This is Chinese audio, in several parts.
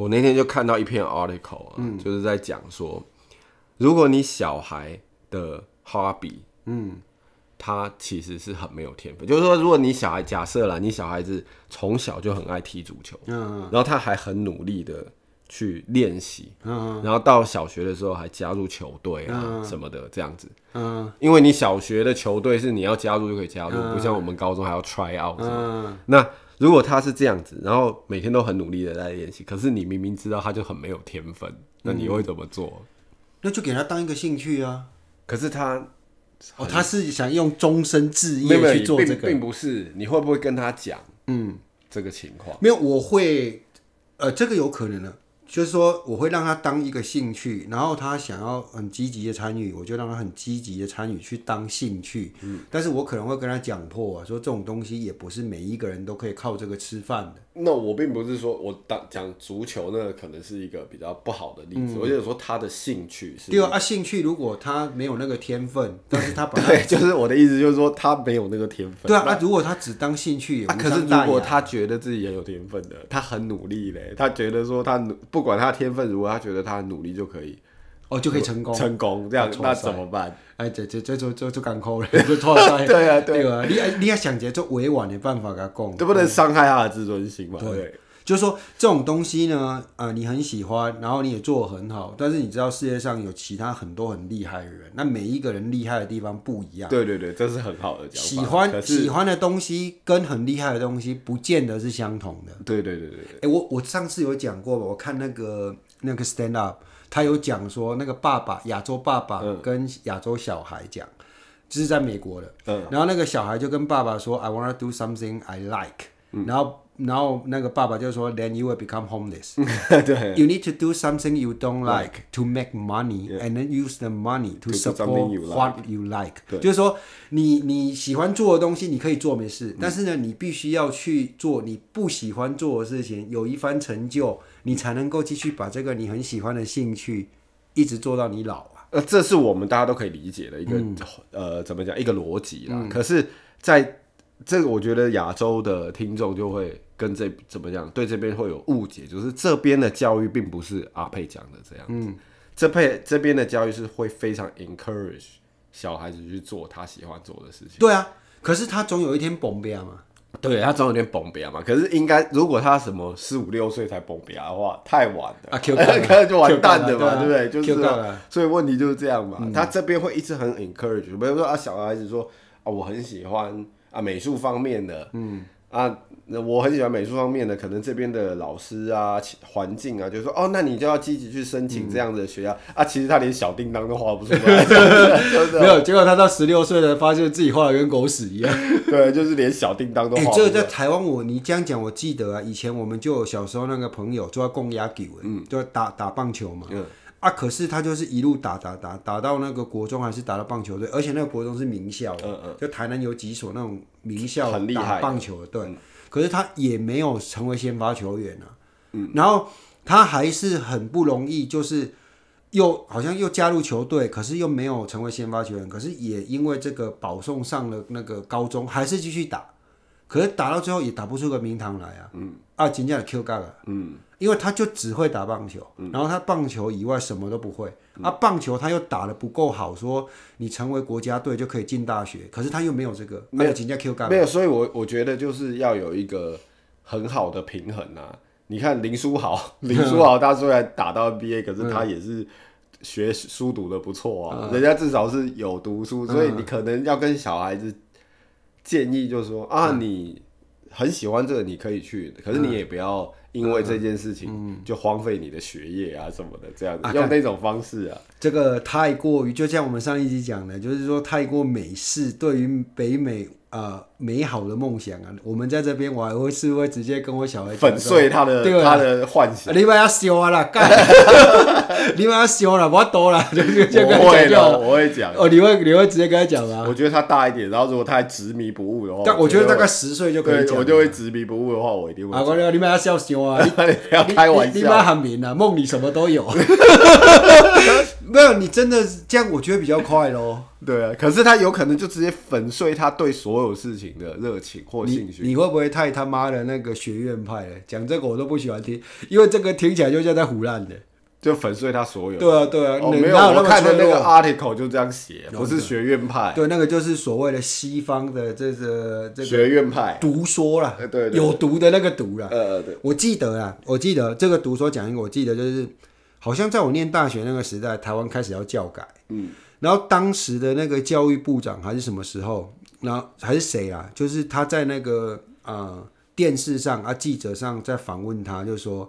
我那天就看到一篇 article 啊，嗯、就是在讲说，如果你小孩的 hobby，嗯，他其实是很没有天分。就是说，如果你小孩假设啦，你小孩子从小就很爱踢足球，嗯，然后他还很努力的去练习，嗯，然后到小学的时候还加入球队啊什么的这样子，嗯，因为你小学的球队是你要加入就可以加入，不像我们高中还要 try out，嗯，那。如果他是这样子，然后每天都很努力的在练习，可是你明明知道他就很没有天分，那你会怎么做？嗯、那就给他当一个兴趣啊。可是他，哦，他是想用终身志业去做这个，并，并不是。你会不会跟他讲？嗯，这个情况没有，我会，呃，这个有可能的。就是说，我会让他当一个兴趣，然后他想要很积极的参与，我就让他很积极的参与去当兴趣。嗯，但是我可能会跟他讲破啊，说这种东西也不是每一个人都可以靠这个吃饭的。那我并不是说我当讲足球，那可能是一个比较不好的例子。嗯、我就是说他的兴趣是。对啊，兴趣如果他没有那个天分，但是 他把对，就是我的意思，就是说他没有那个天分。对啊，那如果他只当兴趣，啊，可是如果他觉得自己也有天分的，他很努力嘞，他觉得说他努，不管他天分如何他觉得他很努力就可以，哦，就可以成功，成功这样，那怎么办？哎，这这这就就就干扣了，就。对啊，对啊，你你要想着做委婉的办法给他讲，都不能伤害他的自尊心嘛？对。就是说这种东西呢，呃，你很喜欢，然后你也做得很好，但是你知道世界上有其他很多很厉害的人，那每一个人厉害的地方不一样。对对对，这是很好的讲法。喜欢喜欢的东西跟很厉害的东西不见得是相同的。对对对对，哎、欸，我我上次有讲过吧？我看那个那个 stand up，他有讲说那个爸爸亚洲爸爸跟亚洲小孩讲，这、嗯、是在美国的。嗯。然后那个小孩就跟爸爸说：“I wanna do something I like。”嗯。然后。然后那个爸爸就说，Then you will become homeless。对，You need to do something you don't like to make money and then use the money to support what you like。就是说，你你喜欢做的东西，你可以做没事，但是呢，你必须要去做你不喜欢做的事情，有一番成就，你才能够继续把这个你很喜欢的兴趣一直做到你老啊。呃，这是我们大家都可以理解的一个呃，怎么讲一个逻辑啦。可是在这个，我觉得亚洲的听众就会。跟这怎么样？对这边会有误解，就是这边的教育并不是阿佩讲的这样子。嗯，这边这边的教育是会非常 encourage 小孩子去做他喜欢做的事情。对啊，可是他总有一天崩边嘛。对，他总有一天崩边嘛。可是应该，如果他什么四五六岁才崩边的话，太晚了啊，Q 可能就完蛋了嘛，对不对？就是，所以问题就是这样嘛。他这边会一直很 encourage，比如说啊，小孩子说啊，我很喜欢啊美术方面的，嗯啊。那我很喜欢美术方面的，可能这边的老师啊、环境啊，就说哦，那你就要积极去申请这样的学校、嗯、啊。其实他连小叮当都画不出来，没有。结果他到十六岁了，发现自己画的跟狗屎一样。对，就是连小叮当都画。这个在台湾，我你这样讲，我记得啊，以前我们就有小时候那个朋友就要供鸭球，嗯，就要打打棒球嘛。嗯。啊，可是他就是一路打打打打到那个国中，还是打到棒球队，而且那个国中是名校。嗯嗯。就台南有几所那种名校打棒球的队。嗯可是他也没有成为先发球员啊，嗯，然后他还是很不容易，就是又好像又加入球队，可是又没有成为先发球员，可是也因为这个保送上了那个高中，还是继续打，可是打到最后也打不出个名堂来啊，嗯，啊，真正的 Q 嘎了，嗯。因为他就只会打棒球，然后他棒球以外什么都不会。啊，棒球他又打得不够好，说你成为国家队就可以进大学，可是他又没有这个，没有人家 Q 干，没有。所以我我觉得就是要有一个很好的平衡啊。你看林书豪，林书豪他虽然打到 NBA，可是他也是学书读的不错啊，人家至少是有读书，所以你可能要跟小孩子建议，就是说啊，你很喜欢这个，你可以去，可是你也不要。因为这件事情就荒废你的学业啊什么的，这样子用那种方式啊，这个太过于就像我们上一集讲的，就是说太过美式对于北美。呃，美好的梦想啊！我们在这边，我还会是会直接跟我小孩粉碎他的对他的幻想。你不要笑啊啦，干！你不要笑了，我多了，就就跟他讲。我会讲。哦，你会你会直接跟他讲吗？我觉得他大一点，然后如果他还执迷不悟的话，但我觉得大概十岁就可以讲。我就会执迷不悟的话，我一定会。啊，我你不要笑笑啊！你 不要开玩笑。你妈很明啊，梦里什么都有。没有，你真的这样，我觉得比较快咯。对啊，可是他有可能就直接粉碎他对所有事情的热情或兴趣。你会不会太他妈的那个学院派了？讲这个我都不喜欢听，因为这个听起来就像在胡乱的。就粉碎他所有。对啊，对啊，哦、没有，我看的那个 article 就这样写，不是学院派。对，那个就是所谓的西方的这个这个学院派毒说啦，对，对，对，有毒的那个毒啦。呃，对，我记得啊，我记得这个毒说讲一个，我记得就是好像在我念大学那个时代，台湾开始要教改，嗯，然后当时的那个教育部长还是什么时候，然后还是谁啊？就是他在那个呃电视上啊，记者上在访问他，就说。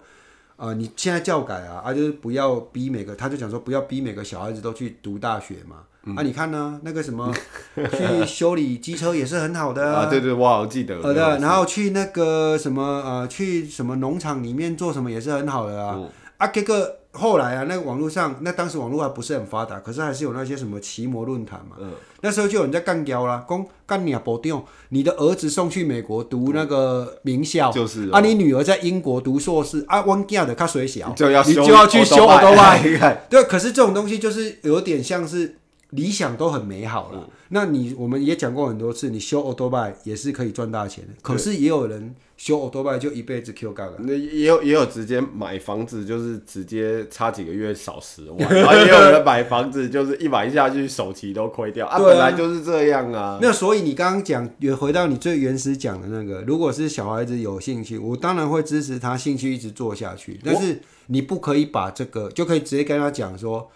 啊、呃，你现在教改啊，啊，就是不要逼每个，他就讲说不要逼每个小孩子都去读大学嘛。嗯、啊，你看呢，那个什么去修理机车也是很好的啊。啊对对，我好记得。好的，然后去那个什么呃，去什么农场里面做什么也是很好的啊。嗯、啊，这个。后来啊，那个网络上，那当时网络还不是很发达，可是还是有那些什么奇摩论坛嘛。嗯。那时候就有人在干掉啦，公干你啊，保定，你的儿子送去美国读那个名校，就是啊，你女儿在英国读硕士啊，温家的他水小，就要你就要去修欧多外。对，可是这种东西就是有点像是理想都很美好了。嗯、那你我们也讲过很多次，你修欧多拜也是可以赚大钱的，可是也有人。修欧多拜就一辈子 Q 杠了，那也有也有直接买房子，就是直接差几个月少十万，然后也有人买房子就是一买下去首期都亏掉啊，啊，本来就是这样啊。那所以你刚刚讲也回到你最原始讲的那个，如果是小孩子有兴趣，我当然会支持他兴趣一直做下去，但是你不可以把这个就可以直接跟他讲说。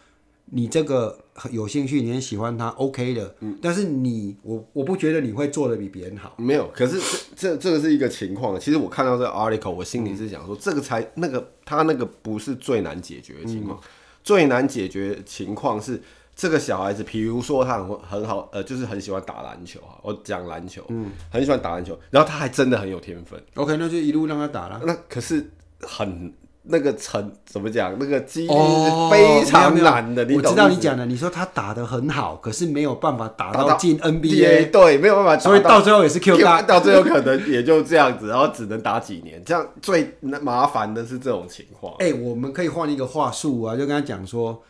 你这个有兴趣，你很喜欢他，OK 的。嗯，但是你我我不觉得你会做的比别人好。没有，可是这这这个是一个情况。其实我看到这个 article，我心里是想说，嗯、这个才那个他那个不是最难解决的情况。嗯、最难解决的情况是这个小孩子，比如说他很很好，呃，就是很喜欢打篮球哈。我讲篮球，嗯，很喜欢打篮球，然后他还真的很有天分。OK，那就一路让他打了。那可是很。那个成怎么讲？那个几率是非常难的。哦、你我知道你讲的，你说他打的很好，可是没有办法打到进 NBA，对，没有办法打到，所以到最后也是 Q 大，到最后可能也就这样子，然后只能打几年。这样最麻烦的是这种情况。哎、欸，我们可以换一个话术啊，就跟他讲说，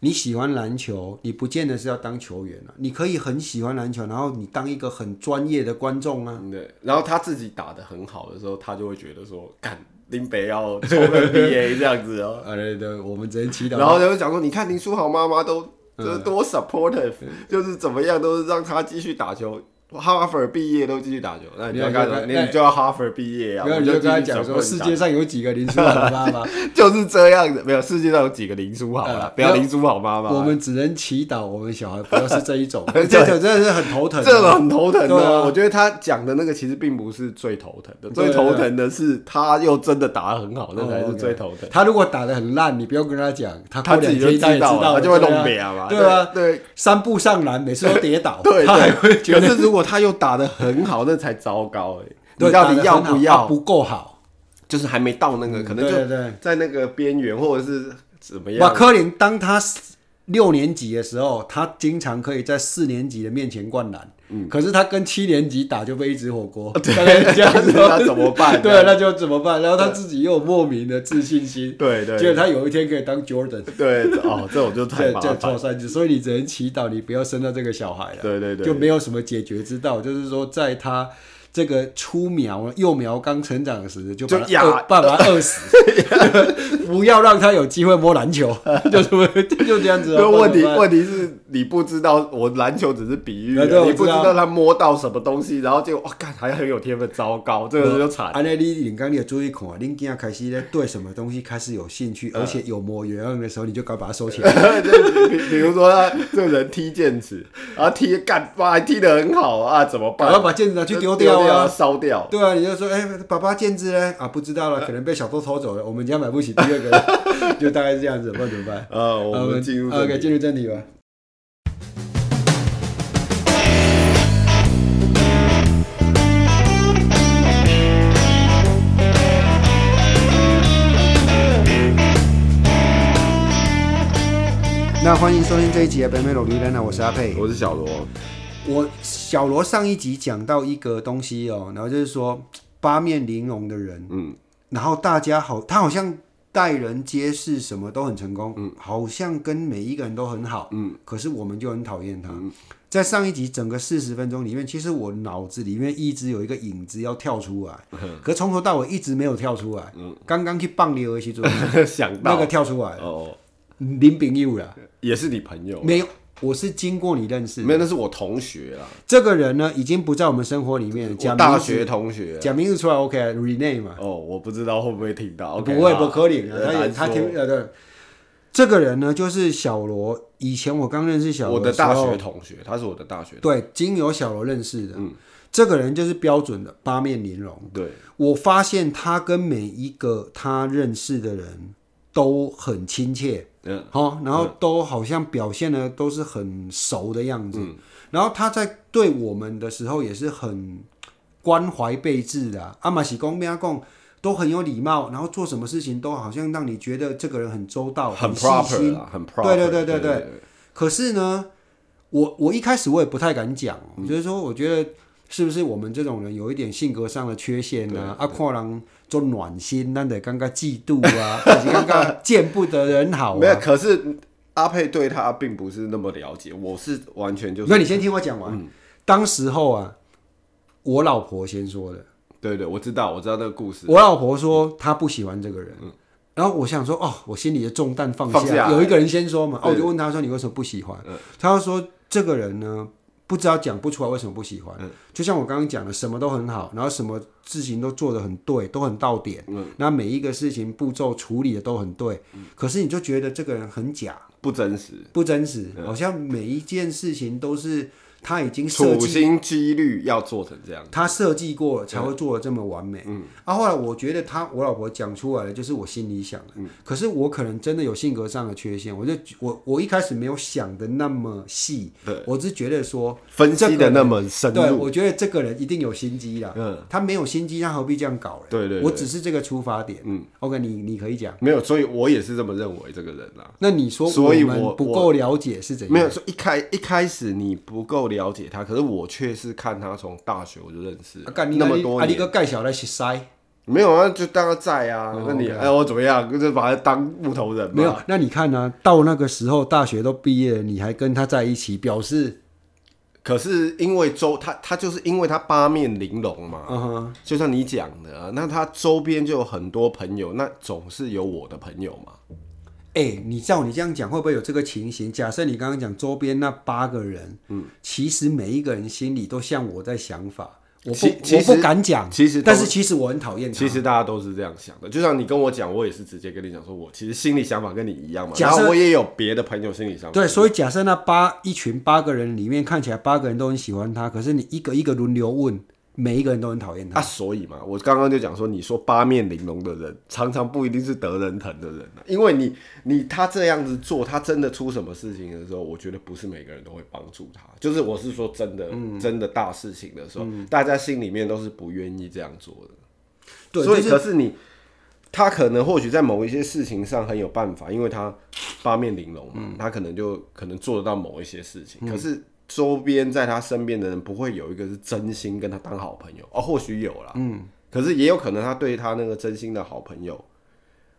你喜欢篮球，你不见得是要当球员啊，你可以很喜欢篮球，然后你当一个很专业的观众啊。对，然后他自己打的很好的时候，他就会觉得说干。林北要抽个 BA 这样子哦、喔，对对，我们只能祈祷。然后就讲说，你看林书豪妈妈都就是多 supportive，、嗯、就是怎么样都是让他继续打球。哈佛毕业都继续打球，那你要干什么？你就要哈佛毕业啊！没有，你就跟他讲说，世界上有几个林书豪妈妈？就是这样的，没有，世界上有几个林书豪了？不要林书豪妈妈。我们只能祈祷我们小孩不要是这一种，这种真的是很头疼，这种很头疼的。我觉得他讲的那个其实并不是最头疼的，最头疼的是他又真的打得很好，那才是最头疼。他如果打得很烂，你不用跟他讲，他他自己就知道，他就会弄别嘛。对啊，对，三步上篮，每次都跌倒，对，他还会觉得。可是如果他又打得很好，那才糟糕哎！你到底要不要？不够好，就是还没到那个，可能就在那个边缘，或者是怎么样？瓦科林当他六年级的时候，他经常可以在四年级的面前灌篮。嗯，可是他跟七年级打就被一直火锅，对，这样子 他怎么办？对，那就怎么办？然后他自己又有莫名的自信心，对对，结果他有一天可以当 Jordan，对哦，这种就太 麻烦。所以你只能祈祷你不要生到这个小孩了，对对对，就没有什么解决之道，就是说在他。这个初苗幼苗刚成长时，就把他饿，把他饿死，不要让他有机会摸篮球，就 就这样子。问题问题是你不知道，我篮球只是比喻，你不知道他摸到什么东西，然后就哇，干还很有天分，糟糕，这个就惨。安内你你刚你也注意看，你今天开始呢对什么东西开始有兴趣，而且有模有样的时候，你就该把它收起来。比比如说他这个人踢毽子，然后踢干哇还踢得很好啊，怎么办？然后把毽子拿去丢掉。要烧掉，对啊，你就说，哎、欸，爸爸毽子呢？啊，不知道了，可能被小偷偷走了。我们家买不起第二个，就大概是这样子，不知道怎么办？啊，我们进入，OK，进入正题吧。那欢迎收听这一集的《北美老绿灯》，我是阿佩，我是小罗。我小罗上一集讲到一个东西哦，然后就是说八面玲珑的人，嗯，然后大家好，他好像待人接事什么都很成功，嗯，好像跟每一个人都很好，嗯，可是我们就很讨厌他。嗯、在上一集整个四十分钟里面，其实我脑子里面一直有一个影子要跳出来，嗯、可从头到尾一直没有跳出来。嗯，刚刚去棒球的时候 想到那个跳出来哦，林炳佑啦，也是你朋友？没有。我是经过你认识的，没有，那是我同学啊。这个人呢，已经不在我们生活里面。讲大学同学，讲名字出来 OK，Renee 嘛。哦，我不知道会不会听到，OK,。不会，不可能。他也他听呃对。这个人呢，就是小罗。以前我刚认识小罗，我的大学同学，他是我的大学。对，经由小罗认识的。嗯，这个人就是标准的八面玲珑。对，我发现他跟每一个他认识的人都很亲切。嗯，好，然后都好像表现的都是很熟的样子，嗯、然后他在对我们的时候也是很关怀备至的，阿玛喜公、边阿公都很有礼貌，然后做什么事情都好像让你觉得这个人很周到、很细心，很 proper，对对。对对对。可是呢，我我一开始我也不太敢讲，嗯、就是说我觉得是不是我们这种人有一点性格上的缺陷呢？阿矿人。做暖心，那得刚刚嫉妒啊，刚刚见不得人好、啊？没有，可是阿佩对他并不是那么了解，我是完全就是。那你先听我讲完。嗯、当时候啊，我老婆先说的。对对，我知道，我知道那个故事。我老婆说她不喜欢这个人，嗯、然后我想说，哦，我心里的重担放下。放下有一个人先说嘛，哦，我就问他说，你为什么不喜欢？嗯、他就说这个人呢。不知道讲不出来为什么不喜欢，嗯、就像我刚刚讲的，什么都很好，然后什么事情都做得很对，都很到点，那、嗯、每一个事情步骤处理的都很对，嗯、可是你就觉得这个人很假，不真实，不真实，嗯、好像每一件事情都是。他已经设处心积虑要做成这样，他设计过了才会做的这么完美。嗯，啊，后来我觉得他我老婆讲出来的就是我心里想的。嗯，可是我可能真的有性格上的缺陷，我就我我一开始没有想的那么细。对，我是觉得说分析的那么深入。对，我觉得这个人一定有心机啦。嗯，他没有心机，他何必这样搞嘞？对对，我只是这个出发点。嗯，OK，你你可以讲。没有，所以我也是这么认为这个人啦。那你说，所以我不够了解是怎样？没有说一开一开始你不够了解他，可是。我却是看他从大学我就认识，那么多年。啊，你个盖小来洗塞没有啊，就当他在啊。那你哎，我怎么样？就把他当木头人。没有，那你看呢？到那个时候，大学都毕业了，你还跟他在一起，表示，可是因为周他他就是因为他八面玲珑嘛，就像你讲的，那他周边就有很多朋友，那总是有我的朋友嘛。哎、欸，你照你这样讲，会不会有这个情形？假设你刚刚讲周边那八个人，嗯，其实每一个人心里都像我在想法，我我不敢讲，其实，但是其实我很讨厌他。其实大家都是这样想的，就像你跟我讲，我也是直接跟你讲，说我其实心里想法跟你一样嘛。假设我也有别的朋友心里想法。对，所以假设那八一群八个人里面看起来八个人都很喜欢他，可是你一个一个轮流问。每一个人都很讨厌他啊，所以嘛，我刚刚就讲说，你说八面玲珑的人，常常不一定是得人疼的人，因为你你他这样子做，他真的出什么事情的时候，我觉得不是每个人都会帮助他。就是我是说真的，嗯、真的大事情的时候，嗯、大家心里面都是不愿意这样做的。对，所以可是你他可能或许在某一些事情上很有办法，因为他八面玲珑嘛，嗯、他可能就可能做得到某一些事情，嗯、可是。周边在他身边的人不会有一个是真心跟他当好朋友哦，或许有啦，嗯，可是也有可能他对他那个真心的好朋友，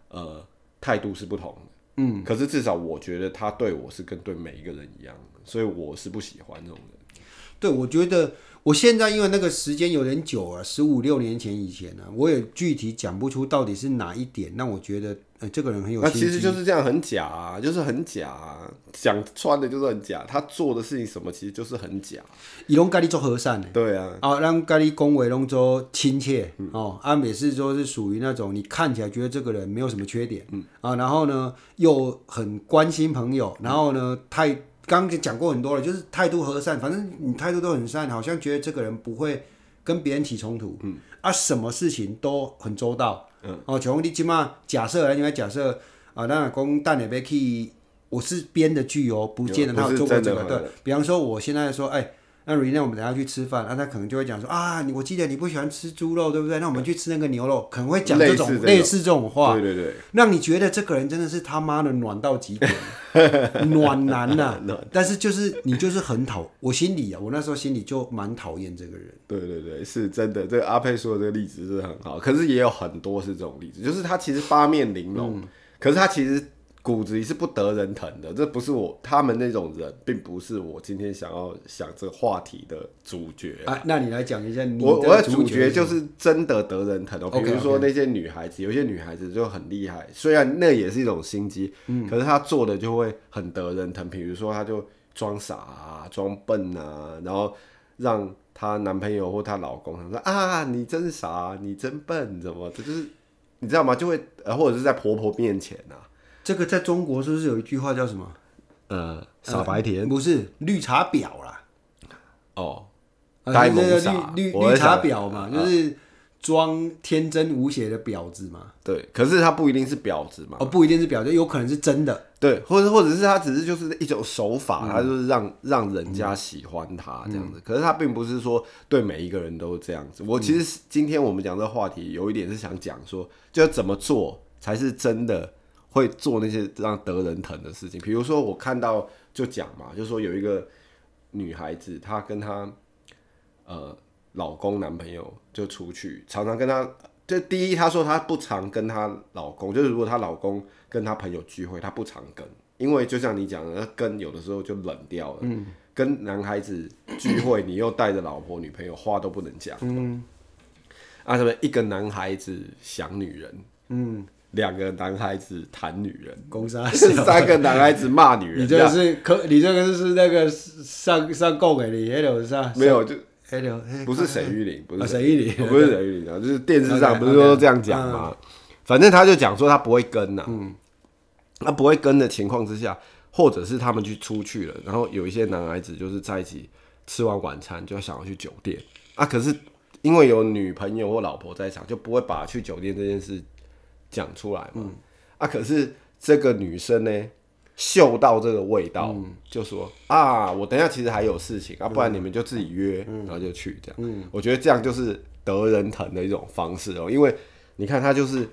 呃，态度是不同的，嗯，可是至少我觉得他对我是跟对每一个人一样的，所以我是不喜欢这种人。对，我觉得。我现在因为那个时间有点久了，十五六年前以前呢、啊，我也具体讲不出到底是哪一点让我觉得，呃，这个人很有。那其实就是这样，很假啊，就是很假啊，讲穿的就是很假。他做的事情什么，其实就是很假。以龙咖喱做和善的，对啊，啊，让咖喱恭维龙做亲切，嗯、哦，阿美是说是属于那种你看起来觉得这个人没有什么缺点，嗯啊，然后呢又很关心朋友，然后呢太。刚刚讲过很多了，就是态度和善，反正你态度都很善，好像觉得这个人不会跟别人起冲突，嗯，啊，什么事情都很周到，嗯，哦，像你起码假设，因为假设啊，那公蛋也别去，我是编的剧哦，不见得他有做过这个，对，比方说我现在说，哎，那 Rene 我们等下去吃饭，那他可能就会讲说啊，你我记得你不喜欢吃猪肉，对不对？那我们去吃那个牛肉，可能会讲这种类似这种话，对对对，让你觉得这个人真的是他妈的暖到极点，暖男呐、啊。但是就是你就是很讨，我心里啊，我那时候心里就蛮讨厌这个人。对对对，是真的。这个阿佩说的这个例子是很好，可是也有很多是这种例子，就是他其实八面玲珑，嗯、可是他其实。骨子里是不得人疼的，这不是我他们那种人，并不是我今天想要想这个话题的主角啊。那你来讲一下你的，我我的主角就是真的得人疼哦。比如说那些女孩子，有些女孩子就很厉害，虽然那也是一种心机，嗯，可是她做的就会很得人疼。比如说，她就装傻啊，装笨啊，然后让她男朋友或她老公说啊，你真傻，你真笨，怎么？这就是你知道吗？就会呃，或者是在婆婆面前啊。这个在中国是不是有一句话叫什么？呃，傻白甜、呃、不是绿茶婊啦。哦，呆萌傻，绿绿绿茶婊嘛，就是装天真无邪的婊子嘛。对，可是他不一定是婊子嘛。哦，不一定是婊子，有可能是真的。对，或者或者是他只是就是一种手法，他、嗯、就是让让人家喜欢他这样子。嗯、可是他并不是说对每一个人都这样子。我其实今天我们讲这个话题，有一点是想讲说，就要怎么做才是真的。会做那些让得人疼的事情，比如说我看到就讲嘛，就说有一个女孩子，她跟她呃老公男朋友就出去，常常跟她就第一，她说她不常跟她老公，就是如果她老公跟她朋友聚会，她不常跟，因为就像你讲的，跟有的时候就冷掉了。嗯，跟男孩子聚会，你又带着老婆女朋友，话都不能讲。嗯，啊什么一个男孩子想女人，嗯。两个男孩子谈女人，攻杀 三个男孩子骂女人。你这个是可，你这个是那个上上供给你，还有上没有就不是沈玉玲，不是沈玉玲，不是沈玉玲啊，就是电视上不是说这样讲吗？反正他就讲说他不会跟呐，嗯，他不会跟的情况之下，或者是他们去出去了，然后有一些男孩子就是在一起吃完晚餐就想要去酒店。啊，可是因为有女朋友或老婆在场，就不会把去酒店这件事。讲出来嘛，嗯、啊，可是这个女生呢，嗅到这个味道，嗯、就说啊，我等一下其实还有事情啊，不然你们就自己约，嗯、然后就去这样。嗯、我觉得这样就是得人疼的一种方式哦，因为你看她就是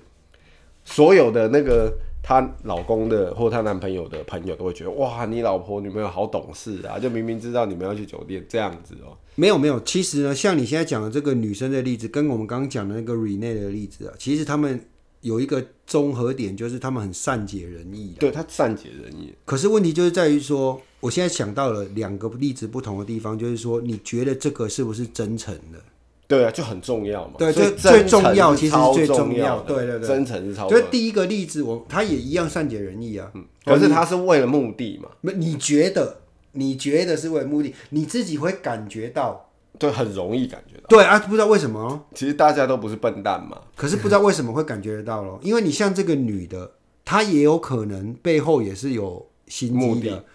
所有的那个她老公的或她男朋友的朋友都会觉得哇，你老婆女朋友好懂事啊，就明明知道你们要去酒店这样子哦。没有没有，其实呢，像你现在讲的这个女生的例子，跟我们刚刚讲的那个 Rene 的例子啊，其实他们。有一个综合点，就是他们很善解人意。对，他善解人意。可是问题就是在于说，我现在想到了两个例子不同的地方，就是说，你觉得这个是不是真诚的？对啊，就很重要嘛。对，最最重要，其实是最重要。对对对，真诚是超所以。第一个例子，我他也一样善解人意啊。嗯。可是他是为了目的嘛？没，你觉得？你觉得是为了目的？你自己会感觉到？对，很容易感觉到。对啊，不知道为什么。其实大家都不是笨蛋嘛。可是不知道为什么会感觉得到咯，因为你像这个女的，她也有可能背后也是有心机的。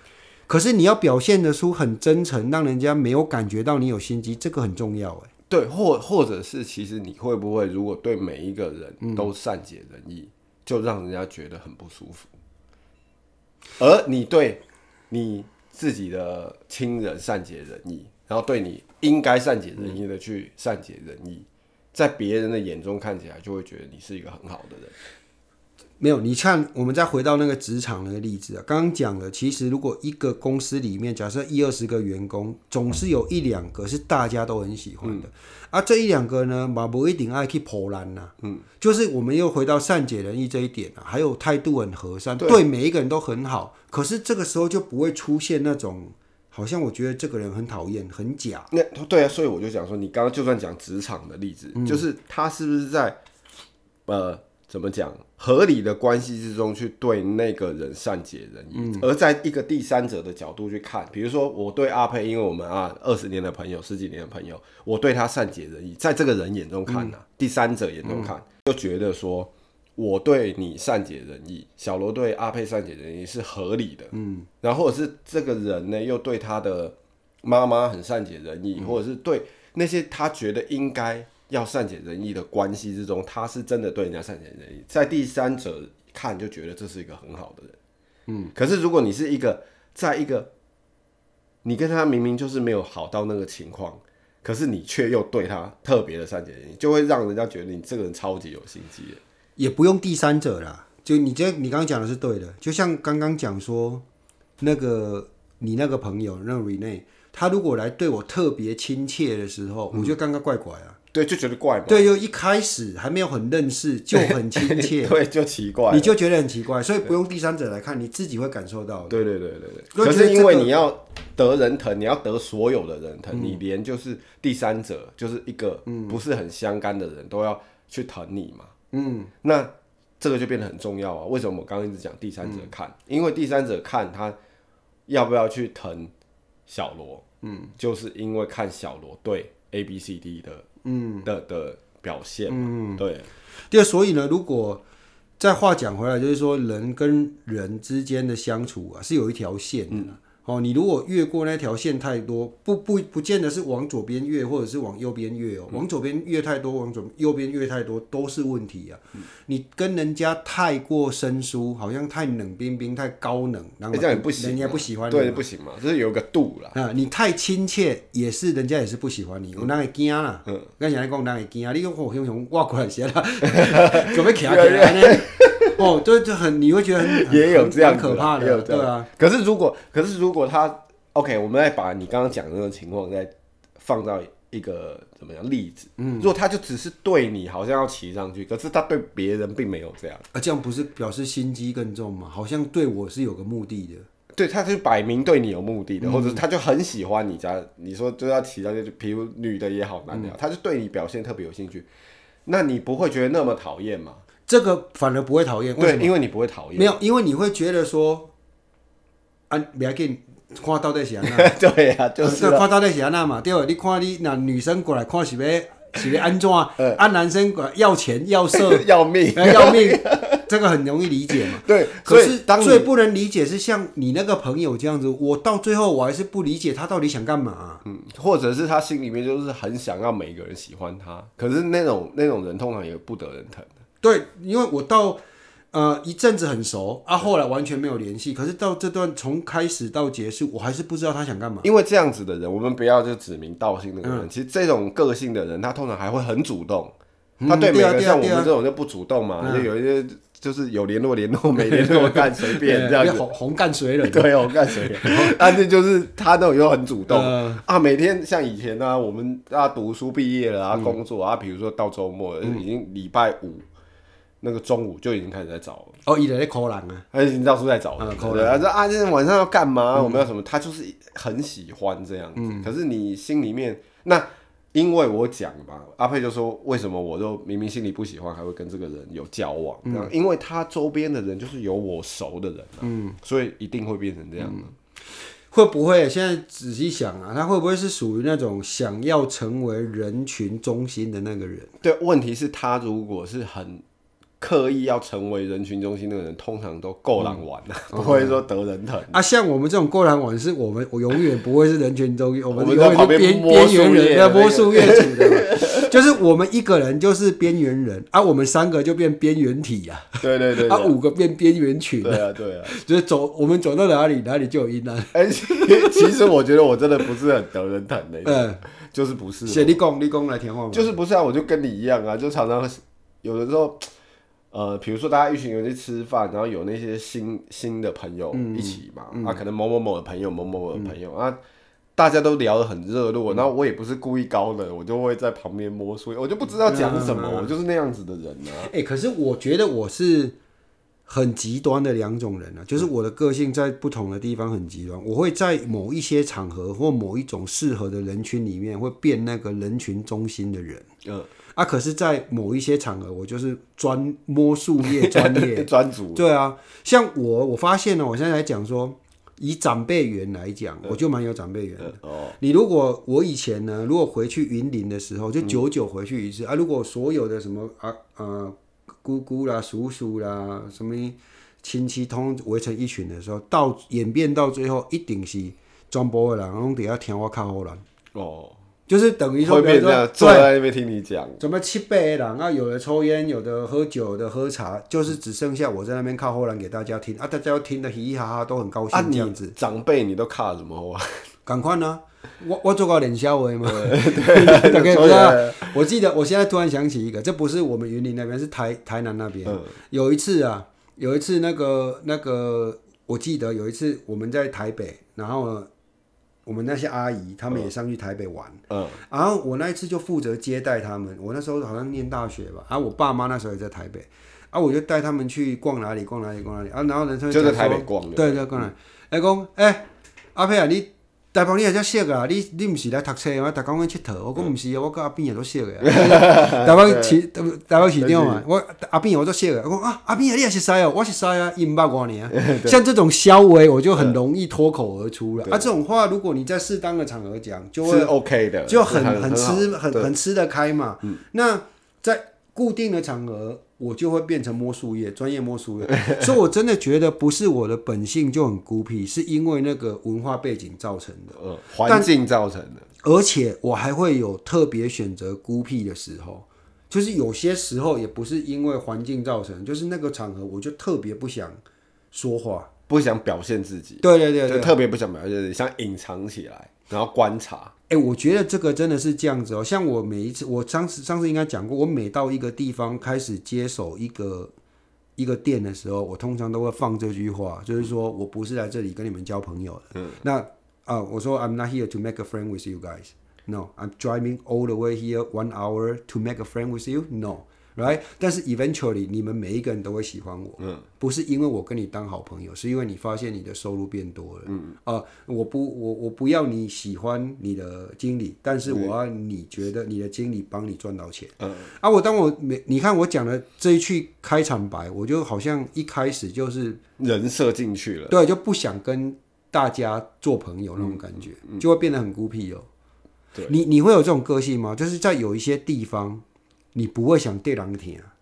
可是你要表现得出很真诚，让人家没有感觉到你有心机，这个很重要哎。对，或或者是其实你会不会，如果对每一个人都善解人意，嗯、就让人家觉得很不舒服。而你对你自己的亲人善解人意。然后对你应该善解人意的去善解人意，嗯、在别人的眼中看起来就会觉得你是一个很好的人。没有，你看，我们再回到那个职场那个例子啊，刚刚讲了，其实如果一个公司里面假设一二十个员工，总是有一两个是大家都很喜欢的，嗯、啊，这一两个呢，马不一定爱去破烂呐，嗯，就是我们又回到善解人意这一点啊，还有态度很和善，对，对每一个人都很好，可是这个时候就不会出现那种。好像我觉得这个人很讨厌，很假。那对啊，所以我就讲说，你刚刚就算讲职场的例子，嗯、就是他是不是在呃怎么讲合理的关系之中去对那个人善解人意，嗯、而在一个第三者的角度去看，比如说我对阿佩，因为我们啊二十年的朋友，十几年的朋友，我对他善解人意，在这个人眼中看呢、啊，嗯、第三者眼中看，嗯、就觉得说。我对你善解人意，小罗对阿佩善解人意是合理的。嗯，然后或者是这个人呢，又对他的妈妈很善解人意，嗯、或者是对那些他觉得应该要善解人意的关系之中，他是真的对人家善解人意，在第三者看就觉得这是一个很好的人。嗯，可是如果你是一个在一个你跟他明明就是没有好到那个情况，可是你却又对他特别的善解人意，就会让人家觉得你这个人超级有心机。也不用第三者啦，就你这你刚刚讲的是对的，就像刚刚讲说那个你那个朋友那个 Rene，他如果来对我特别亲切的时候，嗯、我觉得刚刚怪怪啊。对，就觉得怪嘛。对，就一开始还没有很认识，就很亲切。对，就奇怪。你就觉得很奇怪，所以不用第三者来看，你自己会感受到。对对对对对。可是因为你要得人疼，你要得所有的人疼，你连就是第三者，就是一个不是很相干的人都要去疼你嘛。嗯。那这个就变得很重要啊！为什么我刚刚一直讲第三者看？因为第三者看他要不要去疼小罗，嗯，就是因为看小罗对 A B C D 的。嗯的的表现，嗯，对，第二，所以呢，如果再话讲回来，就是说人跟人之间的相处啊，是有一条线的。嗯哦，你如果越过那条线太多，不不不见得是往左边越，或者是往右边越哦。往左边越太多，往左右边越太多，都是问题啊。嗯、你跟人家太过生疏，好像太冷冰冰、太高冷，然后、欸、这样也不行，人家不喜欢你。对，不行嘛，就是有个度啦。啊，你太亲切，也是人家也是不喜欢你。我哪会惊啦？嗯，刚才讲哪会惊啊？你讲我熊熊挖过来先啦，准备卡起来呢？哦，对，就很你会觉得很也有这样可怕的，对啊。可是如果，可是如果他 OK，我们再把你刚刚讲的那种情况再放到一个怎么样例子？嗯，如果他就只是对你好像要骑上去，可是他对别人并没有这样，啊，这样不是表示心机更重吗？好像对我是有个目的的，对，他是摆明对你有目的的，嗯、或者他就很喜欢你家，你说就要骑上去，就比如女的也好，男的也好，嗯、他就对你表现特别有兴趣，那你不会觉得那么讨厌吗？这个反而不会讨厌，对，因为你不会讨厌。没有，因为你会觉得说，啊，不要紧，看到底是安那。对呀，就是看到底是安那嘛。对，你看你那女生过来看是要是要安怎，啊，男生过来要钱要色要命 要命，这个很容易理解嘛。对，可是当最不能理解是像你那个朋友这样子，我到最后我还是不理解他到底想干嘛。嗯，或者是他心里面就是很想要每一个人喜欢他，可是那种那种人通常也不得人疼。对，因为我到呃一阵子很熟啊，后来完全没有联系。可是到这段从开始到结束，我还是不知道他想干嘛。因为这样子的人，我们不要就指名道姓那个人。嗯、其实这种个性的人，他通常还会很主动。嗯、他对每个人像我们这种就不主动嘛，就、嗯、有一些就是有联络联络，没联络干随便这样子。红红干随人，对，红干随人。但是就是他那种又很主动、嗯、啊，每天像以前呢、啊，我们啊读书毕业了啊，工作啊，比如说到周末、嗯、已经礼拜五。那个中午就已经开始在找了哦，一直在扣人啊，他已经到处在找了。对啊，说啊，今天晚上要干嘛？我们要什么？他就是很喜欢这样子。可是你心里面，那因为我讲嘛，阿佩就说，为什么我都明明心里不喜欢，还会跟这个人有交往？嗯，因为他周边的人就是有我熟的人，嗯，所以一定会变成这样的。会不会现在仔细想啊，他会不会是属于那种想要成为人群中心的那个人？对，问题是，他如果是很。刻意要成为人群中心的人，通常都够难玩的，不会说得人疼啊。像我们这种够难玩，是我们我永远不会是人群中心，我们永远是边边缘人，要摸树叶组的，就是我们一个人就是边缘人啊，我们三个就变边缘体啊。对对对，啊，五个变边缘群。对啊对啊，就是走我们走到哪里哪里就有阴暗。哎，其实我觉得我真的不是很得人疼的，嗯，就是不是。写立功立功来填话，就是不是啊？我就跟你一样啊，就常常有的时候。呃，比如说大家一群人去吃饭，然后有那些新新的朋友一起嘛，啊，可能某某某的朋友，某某某的朋友、嗯、啊，大家都聊得很热络，嗯、然后我也不是故意高冷，我就会在旁边摸索，我就不知道讲什么，我就是那样子的人呢、啊。哎、欸，可是我觉得我是很极端的两种人啊，就是我的个性在不同的地方很极端，我会在某一些场合或某一种适合的人群里面会变那个人群中心的人。嗯。啊，可是，在某一些场合，我就是专摸树叶专业专注。对啊，像我，我发现呢，我现在来讲说，以长辈缘来讲，嗯、我就蛮有长辈缘的。嗯、哦，你如果我以前呢，如果回去云林的时候，就久久回去一次、嗯、啊。如果所有的什么啊啊姑姑啦、叔叔啦、什么亲戚通围成一群的时候，到演变到最后，一定是全部的人拢底下听我靠后人。哦。就是等于说，会这样坐在那边听你讲，怎么七八个人啊？有的抽烟，有的喝酒，有的喝茶，就是只剩下我在那边靠后栏给大家听啊！大家听得嘻嘻哈哈，都很高兴这样子。长辈你都靠什么话？赶快呢，我我做过脸销为嘛，对 对对，我记得我现在突然想起一个，这不是我们云林那边，是台台南那边。嗯、有一次啊，有一次那个那个，我记得有一次我们在台北，然后我们那些阿姨他们也上去台北玩，嗯，然后我那一次就负责接待他们。我那时候好像念大学吧，然后我爸妈那时候也在台北，啊，我就带他们去逛哪里逛哪里逛哪里，啊，然后人就在台北逛，对对，逛哪里，哎公哎。阿佩啊，你台北你也遮熟啊？你你毋是来读册吗？逐工去佚佗。我讲毋是啊，我甲阿斌也都熟诶。台北市台北市长嘛，我阿斌我都熟诶。我讲啊，阿斌啊，你也是识哦，我是识啊，伊毋捌我呢。像这种消微，我就很容易脱口而出了。啊，这种话如果你在适当的场合讲，就会 OK 的，就很很吃很很吃得开嘛。那在固定的场合。我就会变成摸树叶，专业摸树叶，所以我真的觉得不是我的本性就很孤僻，是因为那个文化背景造成的，呃，环境造成的。而且我还会有特别选择孤僻的时候，就是有些时候也不是因为环境造成，就是那个场合我就特别不想说话，不想表现自己。对对对，就，特别不想表现自己，想隐藏起来，然后观察。哎、欸，我觉得这个真的是这样子哦。像我每一次，我上次上次应该讲过，我每到一个地方开始接手一个一个店的时候，我通常都会放这句话，就是说我不是来这里跟你们交朋友的。嗯。那啊，我说 I'm not here to make a friend with you guys. No, I'm driving all the way here one hour to make a friend with you. No. Right，但是 eventually 你们每一个人都会喜欢我，嗯，不是因为我跟你当好朋友，是因为你发现你的收入变多了，嗯。啊、呃，我不我我不要你喜欢你的经理，但是我要你觉得你的经理帮你赚到钱，嗯。啊，我当我每你看我讲的这一句开场白，我就好像一开始就是人设进去了，对，就不想跟大家做朋友那种感觉，嗯嗯、就会变得很孤僻哦。对，你你会有这种个性吗？就是在有一些地方。你不会想对人听啊？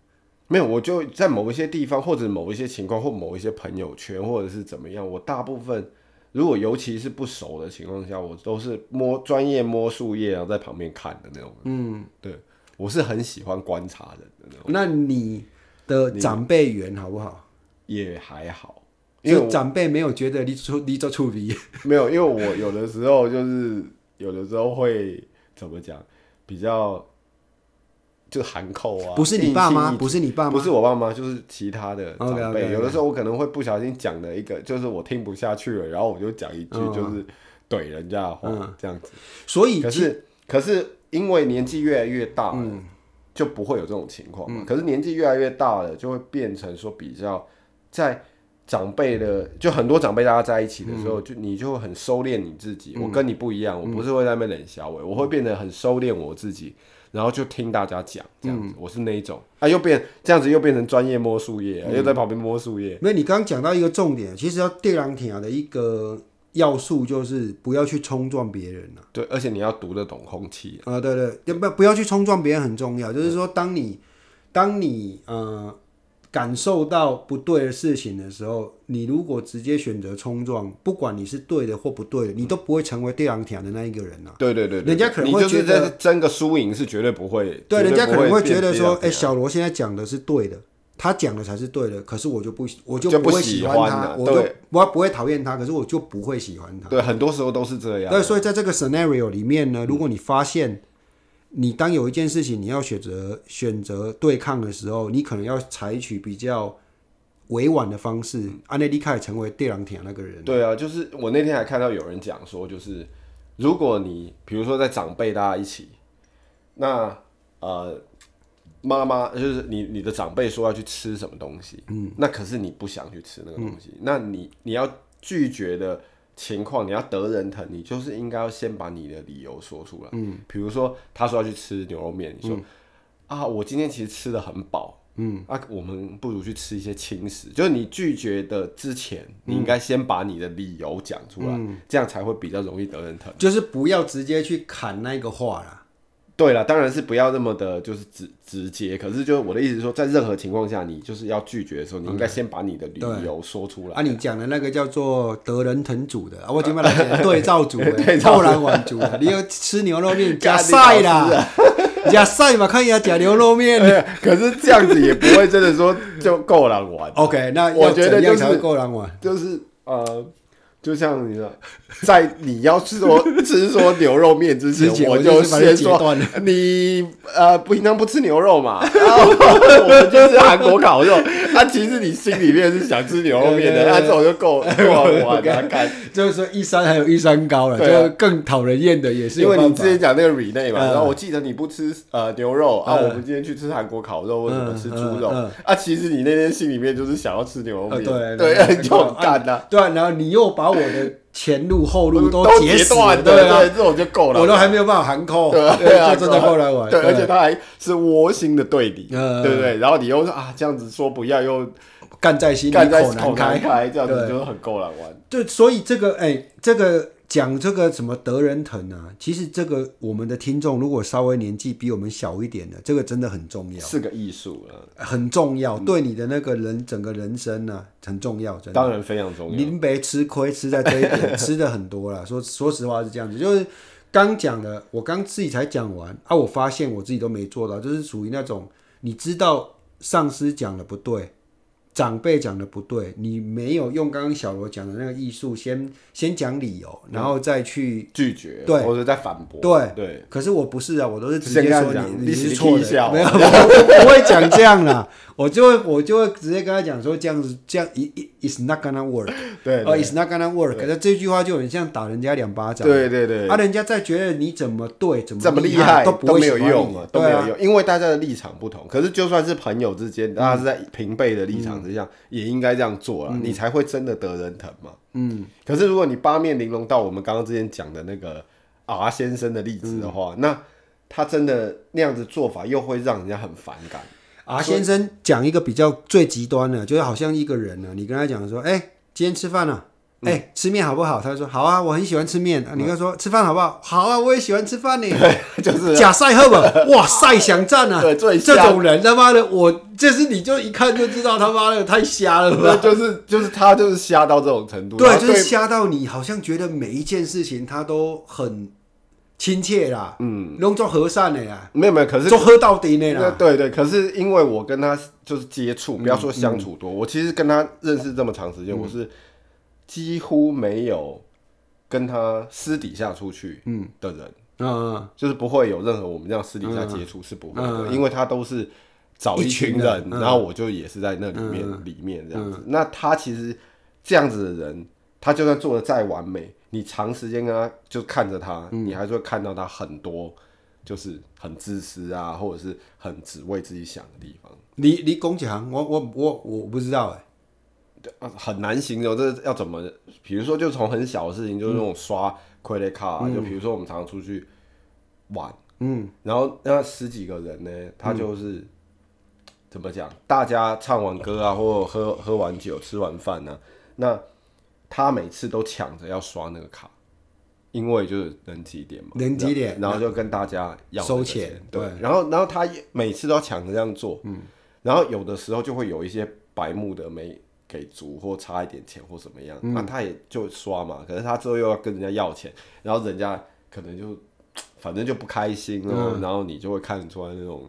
没有，我就在某一些地方，或者某一些情况，或某一些朋友圈，或者是怎么样。我大部分，如果尤其是不熟的情况下，我都是摸专业摸树叶，然后在旁边看的那种。嗯，对，我是很喜欢观察人的那种。那你的长辈缘好不好？也还好，因为长辈没有觉得你出你做处理。没有，因为我有的时候就是有的时候会怎么讲，比较。就含扣啊，不是你爸妈，不是你爸妈，不是我爸妈，就是其他的长辈。有的时候我可能会不小心讲了一个，就是我听不下去了，然后我就讲一句，就是怼人家的话，这样子。所以，可是，可是因为年纪越来越大了，就不会有这种情况。可是年纪越来越大了，就会变成说比较在长辈的，就很多长辈大家在一起的时候，就你就会很收敛你自己。我跟你不一样，我不是会在那边冷笑话，我会变得很收敛我自己。然后就听大家讲这样子，嗯、我是那一种啊，又变这样子，又变成专业摸树叶，嗯、又在旁边摸树叶。没有，你刚刚讲到一个重点，其实要对人听的一个要素就是不要去冲撞别人了。对，而且你要读得懂空气啊。对对，要不不要去冲撞别人很重要。就是说，当你当你呃。感受到不对的事情的时候，你如果直接选择冲撞，不管你是对的或不对的，你都不会成为对人挺的那一个人呐、啊。对对对，人家可能会觉得争个输赢是绝对不会。对，人家可能会觉得说，哎、欸，小罗现在讲的是对的，他讲的才是对的，可是我就不，我就不会喜欢他，我就我不会讨厌他，可是我就不会喜欢他。对，很多时候都是这样。对，所以在这个 scenario 里面呢，如果你发现。你当有一件事情你要选择选择对抗的时候，你可能要采取比较委婉的方式，安内利开始成为对狼铁那个人。对啊，就是我那天还看到有人讲说，就是如果你比如说在长辈大家一起，那呃妈妈就是你你的长辈说要去吃什么东西，嗯，那可是你不想去吃那个东西，嗯、那你你要拒绝的。情况你要得人疼，你就是应该要先把你的理由说出来。嗯，比如说他说要去吃牛肉面，你说、嗯、啊，我今天其实吃的很饱。嗯，啊，我们不如去吃一些轻食。就是你拒绝的之前，你应该先把你的理由讲出来，嗯、这样才会比较容易得人疼。就是不要直接去砍那个话啦。对了，当然是不要那么的，就是直直接。可是，就是我的意思是说，在任何情况下，你就是要拒绝的时候，你应该先把你的理由说出来。啊，你讲的那个叫做得人疼组的，我今天来讲对照组的，后来玩组的。你要吃牛肉面加菜啦，加菜嘛，看一下加牛肉面。可是这样子也不会真的说就够人玩。OK，那我觉得就是够人玩，就是呃。就像你说，在你要吃说吃说牛肉面之前，我就先说你呃平常不吃牛肉嘛，然后我们就吃韩国烤肉。啊，其实你心里面是想吃牛肉面的，那这种就够够玩的。看，就是说一山还有一山高了，就更讨人厌的也是。因为你之前讲那个 Rene 嘛，然后我记得你不吃呃牛肉啊，我们今天去吃韩国烤肉，为什么吃猪肉？啊，其实你那天心里面就是想要吃牛肉面，对对，就很干的。对，然后你又把。我的前路后路都截断，对啊，这种就够了。我都还没有办法含扣，对啊，就真的够来玩。对，而且他还是窝心的对你，对不对？然后你又说啊，这样子说不要，又干在心里，口难开，这样子就很够来玩。对，所以这个，哎，这个。讲这个什么德仁腾啊？其实这个我们的听众如果稍微年纪比我们小一点的，这个真的很重要，是个艺术了，很重要，对你的那个人整个人生呢、啊、很重要，真的。当然非常重要。林北吃亏吃在这一点，吃的很多了。说说实话是这样子，就是刚讲的，我刚自己才讲完啊，我发现我自己都没做到，就是属于那种你知道上司讲的不对。长辈讲的不对，你没有用刚刚小罗讲的那个艺术，先先讲理由，然后再去拒绝，对，或者再反驳，对。对。可是我不是啊，我都是直接说你你是错的，没有，我不会讲这样啦，我就会我就会直接跟他讲说这样子这样，it is not gonna work，对，哦，it's not gonna work。可是这句话就很像打人家两巴掌，对对对。啊，人家再觉得你怎么对怎么怎么厉害都没有用啊，都没有用，因为大家的立场不同。可是就算是朋友之间，大家是在平辈的立场之下，也应。应该这样做了，嗯、你才会真的得人疼嘛。嗯，可是如果你八面玲珑到我们刚刚之前讲的那个 R 先生的例子的话，嗯、那他真的那样子做法又会让人家很反感。R 先生讲一个比较最极端的，就是好像一个人呢，你跟他讲说，哎、欸，今天吃饭了。哎、欸，吃面好不好？他就说好啊，我很喜欢吃面。你跟他说吃饭好不好？好啊，我也喜欢吃饭呢。就是假赛赫本，哇塞想战啊！对，这种人他妈的，我就是你就一看就知道他妈的太瞎了，吧？就是就是他就是瞎到这种程度，对，就是瞎到你好像觉得每一件事情他都很亲切啦，嗯，弄做和善的呀，没有没有，可是做喝到底的啦，对对。可是因为我跟他就是接触，不要说相处多，我其实跟他认识这么长时间，我是。几乎没有跟他私底下出去的人，嗯，就是不会有任何我们这样私底下接触是不会的，因为他都是找一群人，然后我就也是在那里面里面这样子。那他其实这样子的人，他就算做的再完美，你长时间跟他就看着他，你还是会看到他很多就是很自私啊，或者是很只为自己想的地方。你你讲讲，我我我我不知道哎。很难形容，这要怎么？比如说，就从很小的事情，就是那种刷 credit card，嗯、就比如说我们常常出去玩，嗯，然后那十几个人呢，他就是、嗯、怎么讲？大家唱完歌啊，或者喝喝完酒、吃完饭呢、啊，那他每次都抢着要刷那个卡，因为就是人挤点嘛，人挤点，然后就跟大家要收钱，对，然后然后他每次都要抢着这样做，嗯，然后有的时候就会有一些白目的没。给足或差一点钱或怎么样，那、嗯啊、他也就刷嘛。可是他之后又要跟人家要钱，然后人家可能就 反正就不开心了。嗯、然后你就会看得出来那种，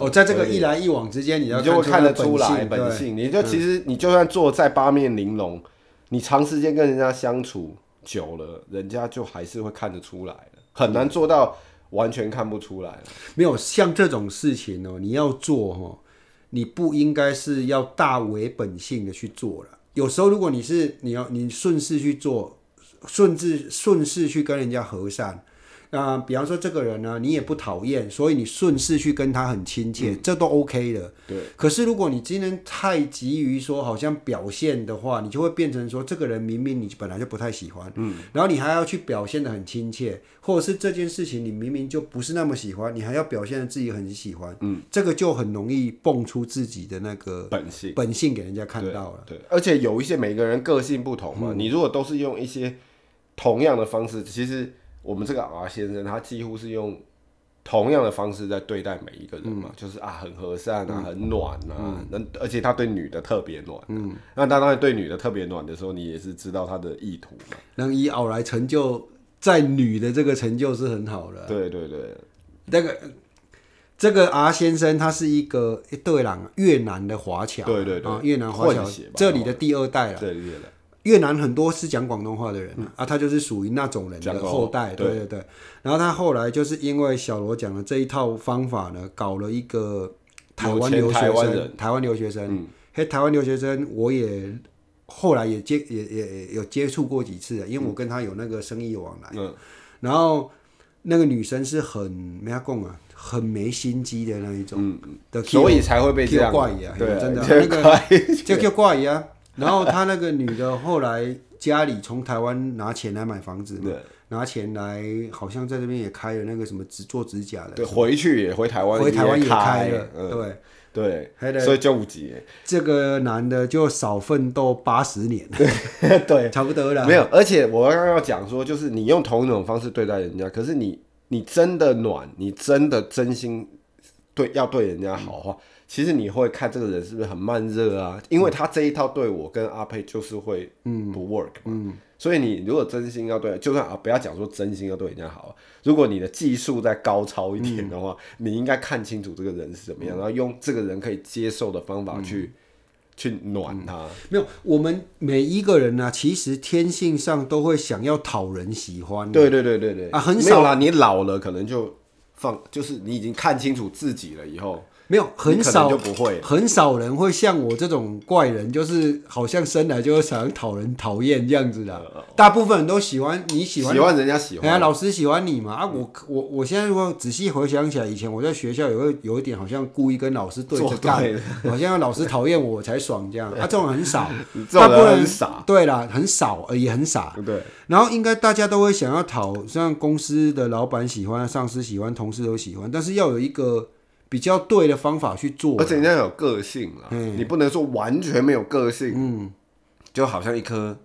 哦，在这个一来一往之间，你就会看得出来本性。你就其实你就算做再八面玲珑，嗯、你长时间跟人家相处久了，人家就还是会看得出来的，很难做到完全看不出来。没有像这种事情哦，你要做哦。你不应该是要大为本性的去做了。有时候，如果你是你要你顺势去做，顺势顺势去跟人家和善。那比方说这个人呢，你也不讨厌，所以你顺势去跟他很亲切，嗯、这都 OK 的。对。可是如果你今天太急于说好像表现的话，你就会变成说这个人明明你本来就不太喜欢，嗯，然后你还要去表现的很亲切，或者是这件事情你明明就不是那么喜欢，你还要表现得自己很喜欢，嗯，这个就很容易蹦出自己的那个本性，本性给人家看到了。对，对，而且有一些每个人个性不同嘛，嗯、你如果都是用一些同样的方式，其实。我们这个 R 先生，他几乎是用同样的方式在对待每一个人嘛，嗯、就是啊，很和善啊，嗯、很暖啊，那、嗯、而且他对女的特别暖。嗯，那他当然对女的特别暖的时候，你也是知道他的意图嘛。能以 R 来成就在女的这个成就是很好的。对对对，那个这个 R 先生他是一个对啦，越南的华侨。对对对，越南华侨，这里的第二代了。对对对。越南很多是讲广东话的人、嗯、啊，他就是属于那种人的后代，对。对对。然后他后来就是因为小罗讲的这一套方法呢，搞了一个台湾留学生，台湾留学生，嘿、嗯，台湾留学生，我也后来也接也也有接触过几次，因为我跟他有那个生意往来，嗯，然后那个女生是很没阿共啊。很没心机的那一种，嗯，的所以才会被这样。怪异啊，对，真的那个就叫怪异啊。然后他那个女的后来家里从台湾拿钱来买房子，对，拿钱来好像在这边也开了那个什么指做指甲的，对，回去也回台湾，回台湾也开了，嗯、对对，所以就五级。这个男的就少奋斗八十年，对 对，差不多了。没有，而且我刚刚要讲说，就是你用同一种方式对待人家，可是你。你真的暖，你真的真心对要对人家好的话，嗯、其实你会看这个人是不是很慢热啊？因为他这一套对我跟阿佩就是会不 work 嘛。嗯嗯、所以你如果真心要对，就算啊不要讲说真心要对人家好，如果你的技术再高超一点的话，嗯、你应该看清楚这个人是怎么样，嗯、然后用这个人可以接受的方法去。嗯去暖他、嗯、没有，我们每一个人呢、啊，其实天性上都会想要讨人喜欢。对对对对对啊，很少啦。你老了可能就放，就是你已经看清楚自己了以后。没有，很少就不会，很少人会像我这种怪人，就是好像生来就想讨人讨厌这样子的。大部分人都喜欢你喜欢，喜欢人家喜欢，哎，老师喜欢你嘛？啊，我我我现在如果仔细回想起来，以前我在学校有有一点好像故意跟老师对着干，好像要老师讨厌我我才爽这样。啊，这种很少，大部分人很傻。对啦，很少，也很傻。对。然后应该大家都会想要讨，像公司的老板喜欢，上司喜欢，同事都喜欢，但是要有一个。比较对的方法去做，而且人家有个性啦，嗯、你不能说完全没有个性，嗯，就好像一颗。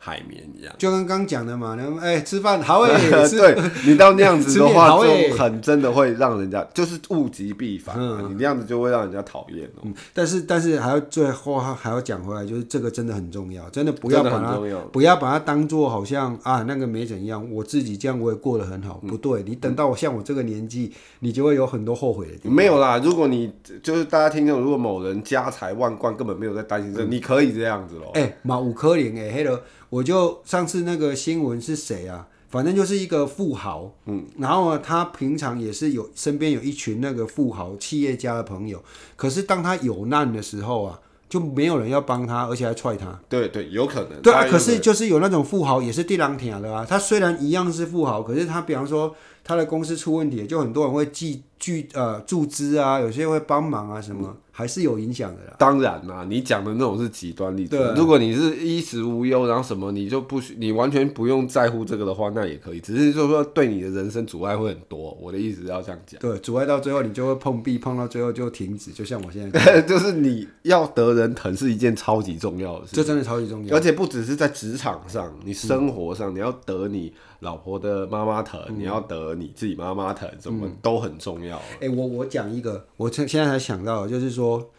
海绵一样，就跟刚刚讲的嘛，然后哎，吃饭好哎，对你到那样子的话，就很真的会让人家就是物极必反，嗯你那样子就会让人家讨厌嗯。但是但是还要最后还要讲回来，就是这个真的很重要，真的不要把它不要把它当做好像啊那个没怎样，我自己这样我也过得很好，不对，你等到我像我这个年纪，你就会有很多后悔的地方。没有啦，如果你就是大家听众，如果某人家财万贯，根本没有在担心这，你可以这样子喽。哎，马五科林哎，Hello。我就上次那个新闻是谁啊？反正就是一个富豪，嗯，然后呢，他平常也是有身边有一群那个富豪企业家的朋友，可是当他有难的时候啊，就没有人要帮他，而且还踹他。对对，有可能。对啊，可是就是有那种富豪也是地狼舔的啊。他虽然一样是富豪，可是他比方说他的公司出问题，就很多人会寄巨呃注资啊，有些会帮忙啊什么。嗯还是有影响的啦。当然啦，你讲的那种是极端例子。对如果你是衣食无忧，然后什么你就不需，你完全不用在乎这个的话，那也可以。只是就是说对你的人生阻碍会很多。我的意思是要这样讲。对，阻碍到最后你就会碰壁，碰到最后就停止。就像我现在，就是你要得人疼是一件超级重要的事。这真的超级重要。而且不只是在职场上，你生活上、嗯、你要得你老婆的妈妈疼，嗯、你要得你自己妈妈疼，什么都很重要。哎、我我讲一个，我现现在才想到，就是说。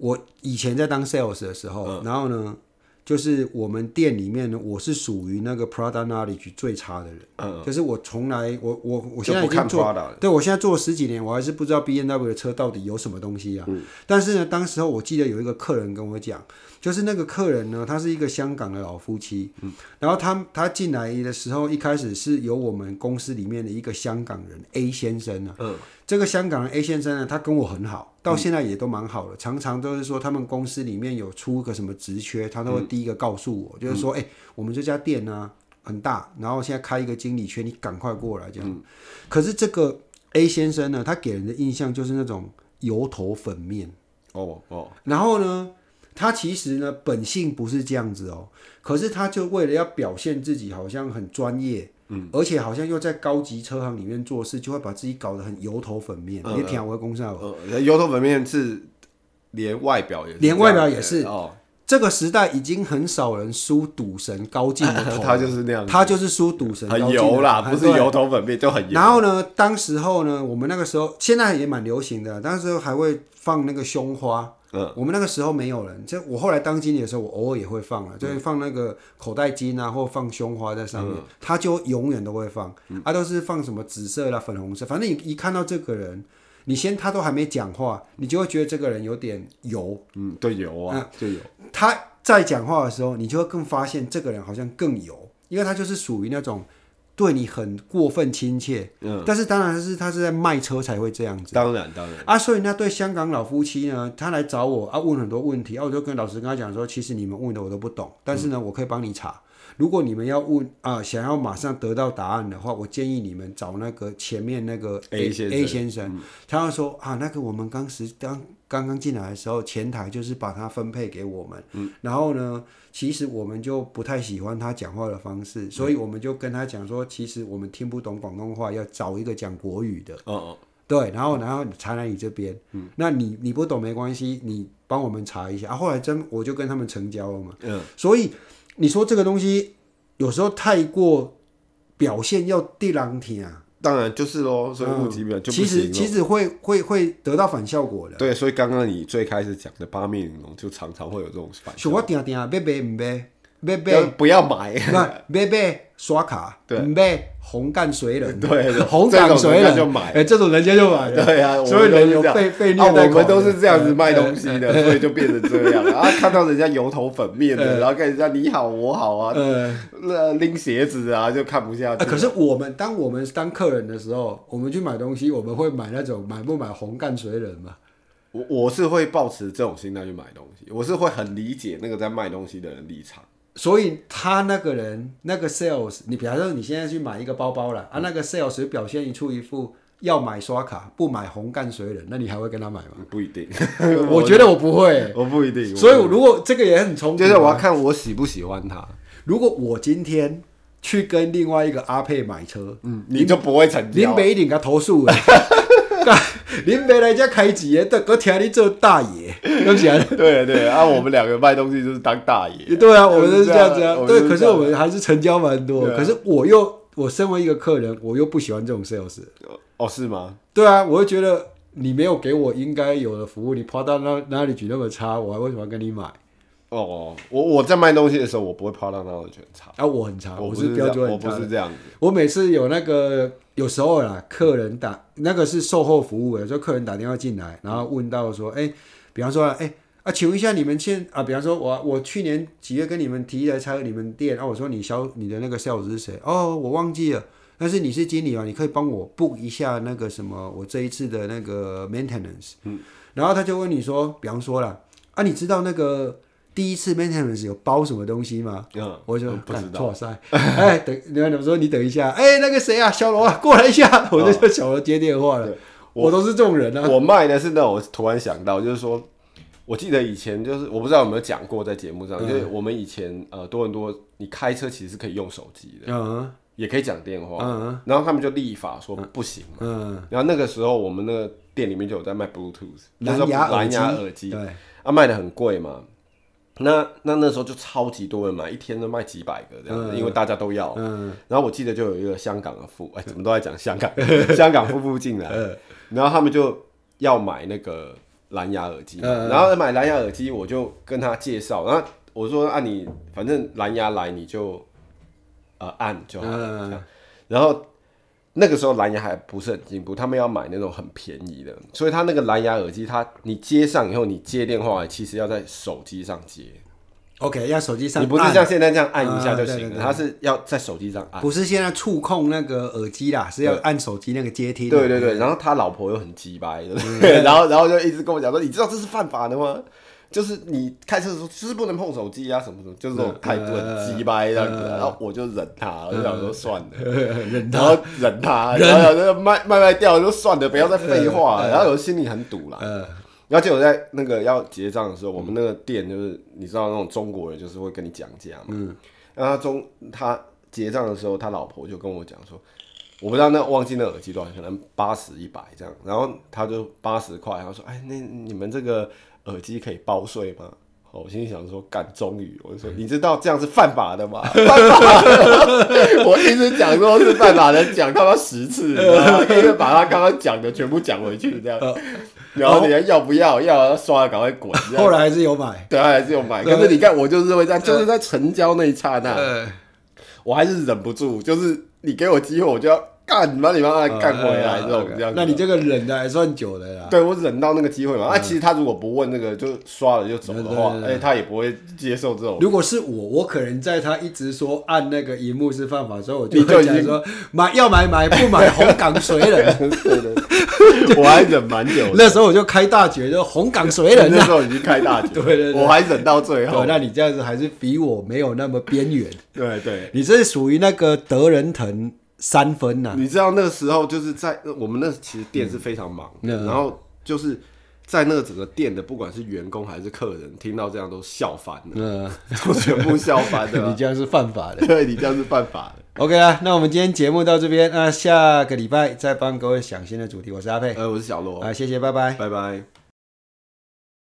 我以前在当 sales 的时候，嗯、然后呢，就是我们店里面呢，我是属于那个 product knowledge 最差的人。嗯，就是我从来，我我我现在已经做，对我现在做了十几年，我还是不知道 B N W 的车到底有什么东西啊。嗯、但是呢，当时候我记得有一个客人跟我讲，就是那个客人呢，他是一个香港的老夫妻。嗯，然后他他进来的时候，一开始是由我们公司里面的一个香港人 A 先生啊。嗯。这个香港的 A 先生呢，他跟我很好，到现在也都蛮好的。嗯、常常都是说他们公司里面有出个什么职缺，他都会第一个告诉我，嗯、就是说，哎、欸，我们这家店呢很大，然后现在开一个经理缺，你赶快过来这样。嗯、可是这个 A 先生呢，他给人的印象就是那种油头粉面。哦哦。然后呢，他其实呢本性不是这样子哦，可是他就为了要表现自己好像很专业。嗯，而且好像又在高级车行里面做事，就会把自己搞得很油头粉面。你听我公司啊，油头粉面是连外表也是，连外表也是哦。这个时代已经很少人输赌神高进的头，他就是那样，他就是输赌神很油啦，不是油头粉面就很油。然后呢，当时候呢，我们那个时候现在也蛮流行的，当时候还会放那个胸花。嗯，我们那个时候没有人，就我后来当经理的时候，我偶尔也会放了，就是放那个口袋巾啊，或放胸花在上面，他就永远都会放，啊，都是放什么紫色啦、粉红色，反正你一看到这个人，你先他都还没讲话，你就会觉得这个人有点油，嗯，对，油啊，就油。他在讲话的时候，你就会更发现这个人好像更油，因为他就是属于那种。对你很过分亲切，嗯，但是当然是他是在卖车才会这样子，当然当然。啊，所以那对香港老夫妻呢，他来找我啊，问很多问题啊，我就跟老师跟他讲说，其实你们问的我都不懂，但是呢，我可以帮你查。如果你们要问啊，想要马上得到答案的话，我建议你们找那个前面那个 A, A 先生，A 先生，嗯，他要说啊，那个我们当时刚刚刚进来的时候，前台就是把他分配给我们，嗯，然后呢。其实我们就不太喜欢他讲话的方式，所以我们就跟他讲说，其实我们听不懂广东话，要找一个讲国语的。哦哦，对，然后然后查来你这边，嗯，那你你不懂没关系，你帮我们查一下。啊，后来真我就跟他们成交了嘛。嗯，所以你说这个东西有时候太过表现要地狼体啊。当然就是喽，所以物极必反就不。其实其实会会会得到反效果的。对，所以刚刚你最开始讲的八面玲珑，就常常会有这种反效果。我定定买买唔买，买买不要买，买买刷卡，对，买。红干水冷，对，红干水冷就买，哎，这种人家就买了，对啊，所以人有被被虐待。我们都是这样子卖东西的，所以就变成这样。然后 看到人家油头粉面的，然后跟人家你好我好啊，那拎鞋子啊就看不下去。可是我们当我们当客人的时候，我们去买东西，我们会买那种买不买红干水冷嘛？我我是会抱持这种心态去买东西，我是会很理解那个在卖东西的人立场。所以他那个人那个 sales，你比方说你现在去买一个包包了啊，那个 sales 表现出一副要买刷卡不买红干水冷，那你还会跟他买吗？不一定，我觉得我不会，我不一定。所以如果这个也很冲突，就是我要看我喜不喜欢他。如果我今天去跟另外一个阿佩买车，嗯，你就不会成交，林北一定给他投诉了。您没来家开机，都都听你做大爷，对不对？对对啊，我们两个卖东西就是当大爷。对啊，我们都是这样子啊。对，可是我们还是成交蛮多。可是我又，我身为一个客人，我又不喜欢这种 sales。哦，是吗？对啊，我会觉得你没有给我应该有的服务，你跑到那那里举那么差，我还为什么要跟你买？哦，我我在卖东西的时候，我不会跑到那里觉得差。啊，我很差，我是标准，我不是这样子。我每次有那个。有时候啦，客人打那个是售后服务的，就客人打电话进来，然后问到说，哎、欸，比方说，哎、欸、啊，请问一下你们现啊，比方说我我去年几月跟你们提一台车，你们店啊，我说你销你的那个 sales 是谁？哦，我忘记了，但是你是经理啊，你可以帮我 book 一下那个什么，我这一次的那个 maintenance。嗯，然后他就问你说，比方说了，啊，你知道那个？第一次 maintenance 有包什么东西吗？嗯，我就不知道。哎，等你们说你等一下，哎，那个谁啊，小罗啊，过来一下，我就叫小罗接电话了。我都是这种人啊。我卖的是那种，我突然想到，就是说，我记得以前就是，我不知道有没有讲过在节目上，就是我们以前呃多伦多，你开车其实是可以用手机的，嗯，也可以讲电话，嗯，然后他们就立法说不行嘛，嗯，然后那个时候我们那个店里面就有在卖 Bluetooth 蓝牙蓝牙耳机，对，啊，卖的很贵嘛。那那那时候就超级多人买，一天都卖几百个这样子，嗯、因为大家都要。嗯、然后我记得就有一个香港的富，哎，怎么都在讲香港？香港富富进来，嗯、然后他们就要买那个蓝牙耳机，嗯、然后买蓝牙耳机，我就跟他介绍，然后我说按、啊、你反正蓝牙来你就呃按就好然后。那个时候蓝牙还不是很进步，他们要买那种很便宜的，所以他那个蓝牙耳机，他你接上以后，你接电话其实要在手机上接。OK，要手机上，你不是像现在这样按一下就行了，它是要在手机上按。不是现在触控那个耳机啦，是要按手机那个接听。对对对，然后他老婆又很鸡掰，然后然后就一直跟我讲说，你知道这是犯法的吗？就是你开车的时候就是不能碰手机啊，什么什么，就是这种态度很鸡掰这样子。然后我就忍他，我就想说算了，忍他，然后忍他，然后就卖卖卖掉，就算了，不要再废话。然后我心里很堵啦。然后结果在那个要结账的时候，我们那个店就是你知道那种中国人就是会跟你讲价嘛。嗯。然后他中他结账的时候，他老婆就跟我讲说，我不知道那忘记那耳机多少，可能八十一百这样。然后他就八十块，他说：“哎，那你们这个。”耳机可以包税吗？我心里想说，干，终于，我就说，你知道这样是犯法的吗？犯法的！我一直讲说是犯法的，讲他妈十次，然后因为把他刚刚讲的全部讲回去，这样。然后你还要不要？要刷了赶快滚。后来还是有买，对，还是有买。可是你看，我就是认为在，就是在成交那一刹那，我还是忍不住，就是你给我机会，我就要干，把你妈妈干回来这种这样。那你这个忍的还算久的啦。对，我忍到那个机会嘛。那，其实他如果不问那个就刷了就走的话，哎，他也不会接受这种。如果是我，我可能在他一直说按那个荧幕是犯法时候，我就会讲说买要买买不买红港水人。我还忍蛮久。那时候我就开大绝，就红港水人。那时候已经开大绝。对对对，我还忍到最后。那你这样子还是比我没有那么边缘。对对，你这是属于那个德仁腾。三分呐、啊！你知道那个时候就是在我们那其实店是非常忙，嗯、然后就是在那个整个店的不管是员工还是客人，听到这样都笑翻了，嗯，都全部笑翻了。你这样是犯法的，对，你这样是犯法的。OK 啊，那我们今天节目到这边，那下个礼拜再帮各位想新的主题。我是阿佩，呃，我是小罗，啊，谢谢，拜拜，拜拜。